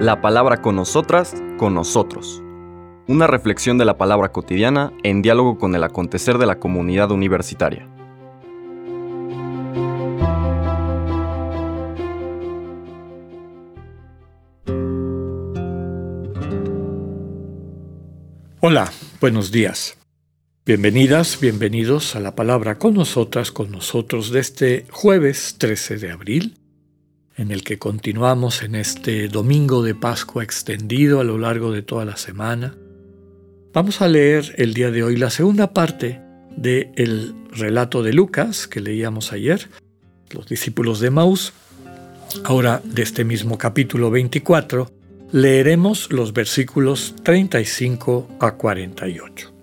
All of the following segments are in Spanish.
La palabra con nosotras, con nosotros. Una reflexión de la palabra cotidiana en diálogo con el acontecer de la comunidad universitaria. Hola, buenos días. Bienvenidas, bienvenidos a la palabra con nosotras, con nosotros de este jueves 13 de abril, en el que continuamos en este domingo de Pascua extendido a lo largo de toda la semana. Vamos a leer el día de hoy la segunda parte del relato de Lucas que leíamos ayer, los discípulos de Maús. Ahora, de este mismo capítulo 24, leeremos los versículos 35 a 48.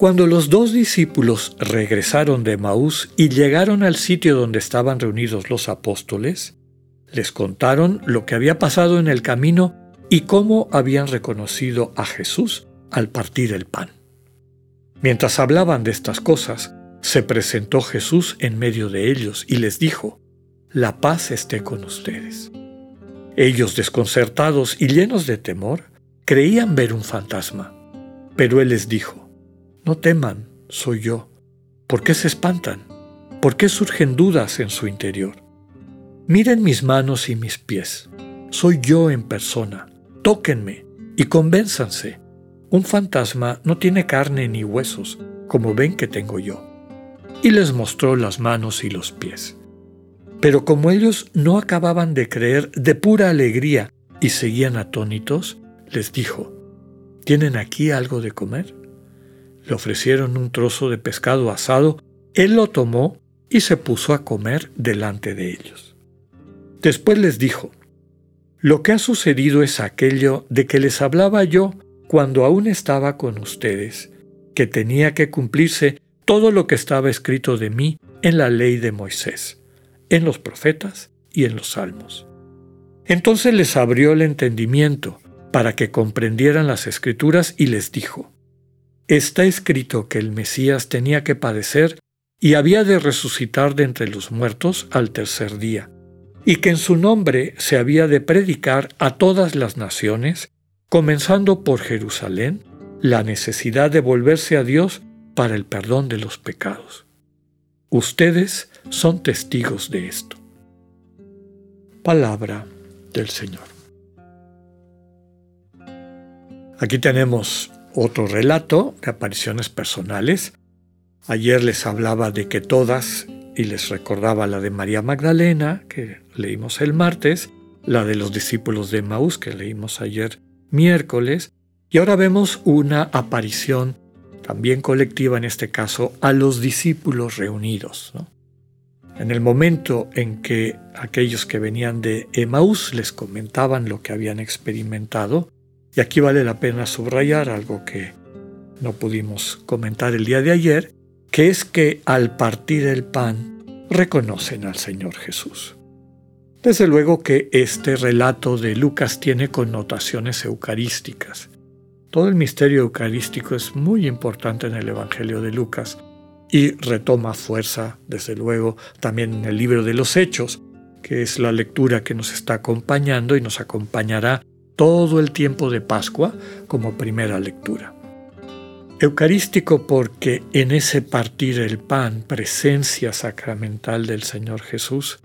Cuando los dos discípulos regresaron de Maús y llegaron al sitio donde estaban reunidos los apóstoles, les contaron lo que había pasado en el camino y cómo habían reconocido a Jesús al partir el pan. Mientras hablaban de estas cosas, se presentó Jesús en medio de ellos y les dijo, La paz esté con ustedes. Ellos, desconcertados y llenos de temor, creían ver un fantasma. Pero él les dijo, no teman, soy yo. ¿Por qué se espantan? ¿Por qué surgen dudas en su interior? Miren mis manos y mis pies. Soy yo en persona. Tóquenme y convénzanse. Un fantasma no tiene carne ni huesos, como ven que tengo yo. Y les mostró las manos y los pies. Pero como ellos no acababan de creer de pura alegría y seguían atónitos, les dijo, ¿Tienen aquí algo de comer? Le ofrecieron un trozo de pescado asado, él lo tomó y se puso a comer delante de ellos. Después les dijo, Lo que ha sucedido es aquello de que les hablaba yo cuando aún estaba con ustedes, que tenía que cumplirse todo lo que estaba escrito de mí en la ley de Moisés, en los profetas y en los salmos. Entonces les abrió el entendimiento para que comprendieran las escrituras y les dijo, está escrito que el Mesías tenía que padecer y había de resucitar de entre los muertos al tercer día, y que en su nombre se había de predicar a todas las naciones, comenzando por Jerusalén, la necesidad de volverse a Dios para el perdón de los pecados. Ustedes son testigos de esto. Palabra del Señor. Aquí tenemos otro relato de apariciones personales. Ayer les hablaba de que todas, y les recordaba la de María Magdalena, que leímos el martes, la de los discípulos de Maús, que leímos ayer miércoles, y ahora vemos una aparición también colectiva, en este caso, a los discípulos reunidos. En el momento en que aquellos que venían de Emaús les comentaban lo que habían experimentado, y aquí vale la pena subrayar algo que no pudimos comentar el día de ayer, que es que al partir el pan reconocen al Señor Jesús. Desde luego que este relato de Lucas tiene connotaciones eucarísticas. Todo el misterio eucarístico es muy importante en el Evangelio de Lucas y retoma fuerza, desde luego, también en el libro de los Hechos, que es la lectura que nos está acompañando y nos acompañará todo el tiempo de Pascua como primera lectura. Eucarístico porque en ese partir el pan, presencia sacramental del Señor Jesús,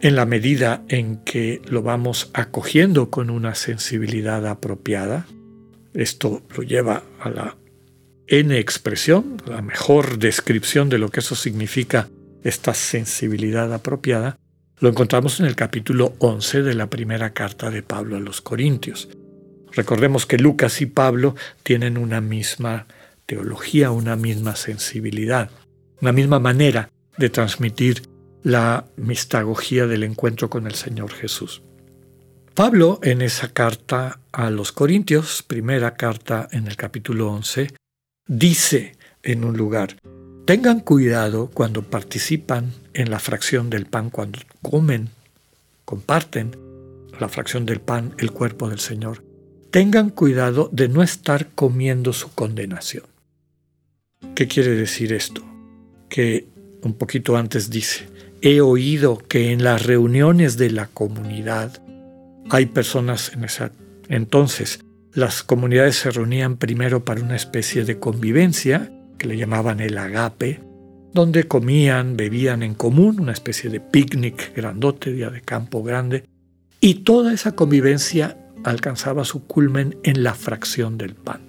en la medida en que lo vamos acogiendo con una sensibilidad apropiada, esto lo lleva a la N expresión, la mejor descripción de lo que eso significa, esta sensibilidad apropiada, lo encontramos en el capítulo 11 de la primera carta de Pablo a los Corintios. Recordemos que Lucas y Pablo tienen una misma teología, una misma sensibilidad, una misma manera de transmitir la mistagogía del encuentro con el Señor Jesús. Pablo en esa carta a los Corintios, primera carta en el capítulo 11, dice en un lugar, tengan cuidado cuando participan en la fracción del pan, cuando comen, comparten la fracción del pan, el cuerpo del Señor. Tengan cuidado de no estar comiendo su condenación. ¿Qué quiere decir esto? Que un poquito antes dice, he oído que en las reuniones de la comunidad hay personas en esa entonces las comunidades se reunían primero para una especie de convivencia le llamaban el agape, donde comían, bebían en común, una especie de picnic grandote, día de campo grande, y toda esa convivencia alcanzaba su culmen en la fracción del pan,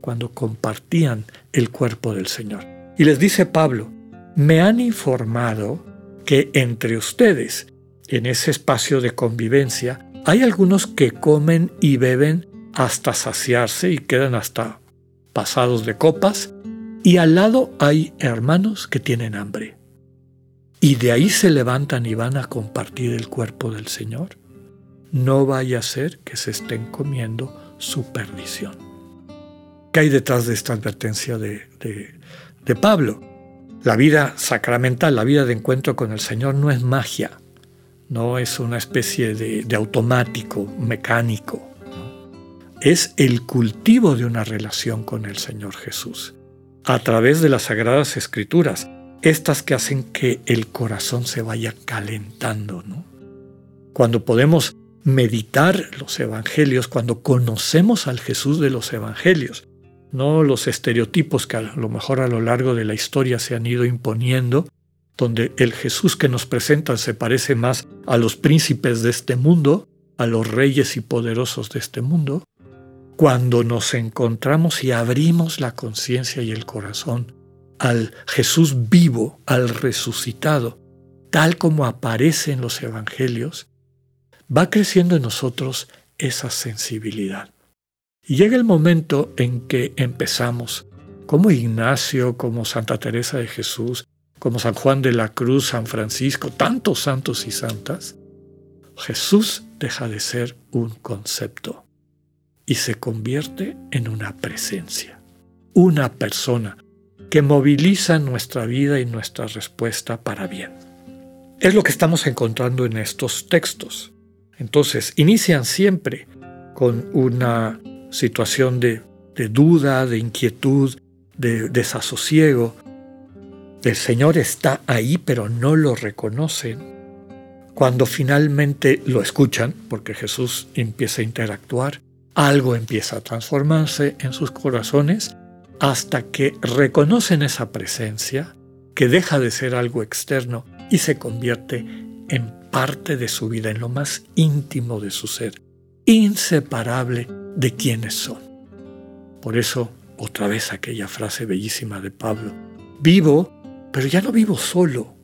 cuando compartían el cuerpo del Señor. Y les dice Pablo, me han informado que entre ustedes, en ese espacio de convivencia, hay algunos que comen y beben hasta saciarse y quedan hasta pasados de copas, y al lado hay hermanos que tienen hambre. Y de ahí se levantan y van a compartir el cuerpo del Señor. No vaya a ser que se estén comiendo su perdición. ¿Qué hay detrás de esta advertencia de, Pablo? La vida sacramental, la vida de encuentro con el Señor no es magia, no es una especie de, automático, mecánico. Es el cultivo de una relación con el Señor Jesús a través de las sagradas escrituras, estas que hacen que el corazón se vaya calentando. ¿no? Cuando podemos meditar los evangelios, cuando conocemos al Jesús de los evangelios, no los estereotipos que a lo mejor a lo largo de la historia se han ido imponiendo, donde el Jesús que nos presentan se parece más a los príncipes de este mundo, a los reyes y poderosos de este mundo, cuando nos encontramos y abrimos la conciencia y el corazón al Jesús vivo, al resucitado, tal como aparece en los evangelios, va creciendo en nosotros esa sensibilidad. Y llega el momento en que empezamos, como Ignacio, como Santa Teresa de Jesús, como San Juan de la Cruz, San Francisco, tantos santos y santas, Jesús deja de ser un concepto y se convierte en una presencia, una persona que moviliza nuestra vida y nuestra respuesta para bien. Es lo que estamos encontrando en estos textos. Entonces, inician siempre con una situación de, duda, de inquietud, de desasosiego. El Señor está ahí, pero no lo reconocen. Cuando finalmente lo escuchan, porque Jesús empieza a interactuar, algo empieza a transformarse en sus corazones hasta que reconocen esa presencia, que deja de ser algo externo y se convierte en parte de su vida, en lo más íntimo de su ser, inseparable de quienes son. Por eso, otra vez aquella frase bellísima de Pablo, vivo, pero ya no vivo solo,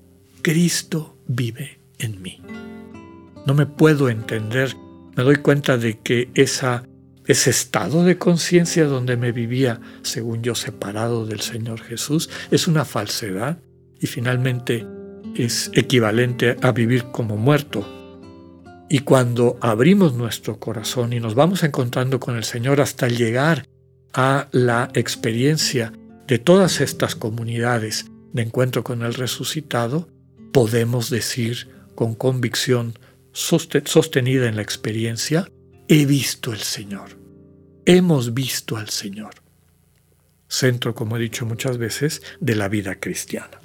Cristo vive en mí. No me puedo entender, me doy cuenta de que esa, ese estado de conciencia donde me vivía, según yo, separado del Señor Jesús, es una falsedad y finalmente es equivalente a vivir como muerto, y cuando abrimos nuestro corazón y nos vamos encontrando con el Señor hasta llegar a la experiencia de todas estas comunidades de encuentro con el resucitado, podemos decir con convicción sostenida en la experiencia, he visto el Señor, hemos visto al Señor. Centro, como he dicho muchas veces, de la vida cristiana.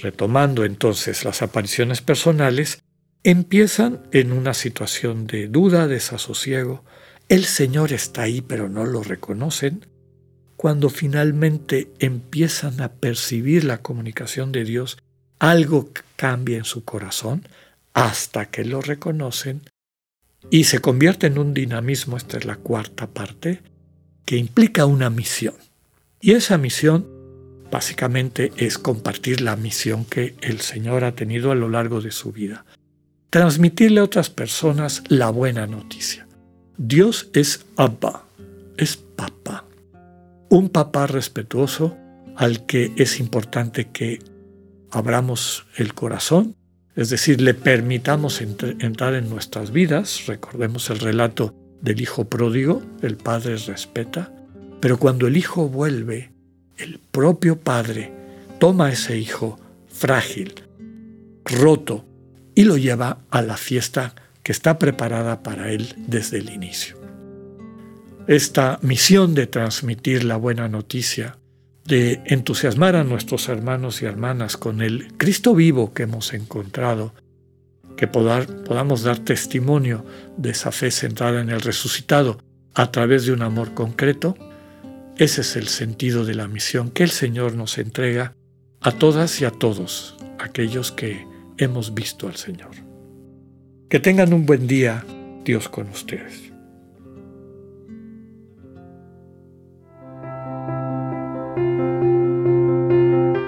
Retomando entonces las apariciones personales, empiezan en una situación de duda, desasosiego. El Señor está ahí, pero no lo reconocen. Cuando finalmente empiezan a percibir la comunicación de Dios, algo cambia en su corazón hasta que lo reconocen y se convierte en un dinamismo, esta es la cuarta parte, que implica una misión. Y esa misión básicamente es compartir la misión que el Señor ha tenido a lo largo de su vida transmitirle a otras personas la buena noticia. Dios es Abba, es papá. Un papá respetuoso al que es importante que abramos el corazón, es decir, le permitamos entrar en nuestras vidas. Recordemos el relato del hijo pródigo, el padre respeta, pero cuando el hijo vuelve, el propio padre toma a ese hijo frágil, roto, y lo lleva a la fiesta que está preparada para él desde el inicio. Esta misión de transmitir la buena noticia de entusiasmar a nuestros hermanos y hermanas con el Cristo vivo que hemos encontrado, que podamos dar testimonio de esa fe centrada en el resucitado a través de un amor concreto, ese es el sentido de la misión que el Señor nos entrega a todas y a todos aquellos que hemos visto al Señor. Que tengan un buen día, Dios con ustedes.